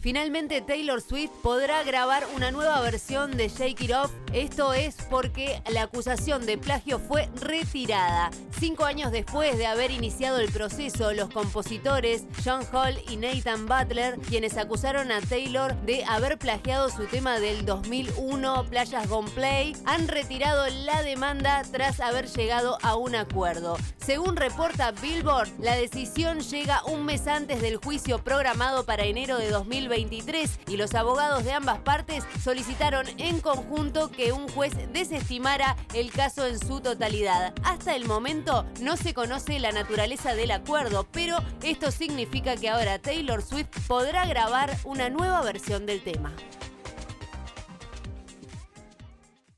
Finalmente Taylor Swift podrá grabar una nueva versión de Shake It Off. Esto es porque la acusación de plagio fue retirada. Cinco años después de haber iniciado el proceso, los compositores John Hall y Nathan Butler, quienes acusaron a Taylor de haber plagiado su tema del 2001, Playas Gone Play, han retirado la demanda tras haber llegado a un acuerdo. Según reporta Billboard, la decisión llega un mes antes del juicio programado para enero de 2023 y los abogados de ambas partes solicitaron en conjunto que un juez desestimara el caso en su totalidad. Hasta el momento no se conoce la naturaleza del acuerdo, pero esto significa que ahora Taylor Swift podrá grabar una nueva versión del tema.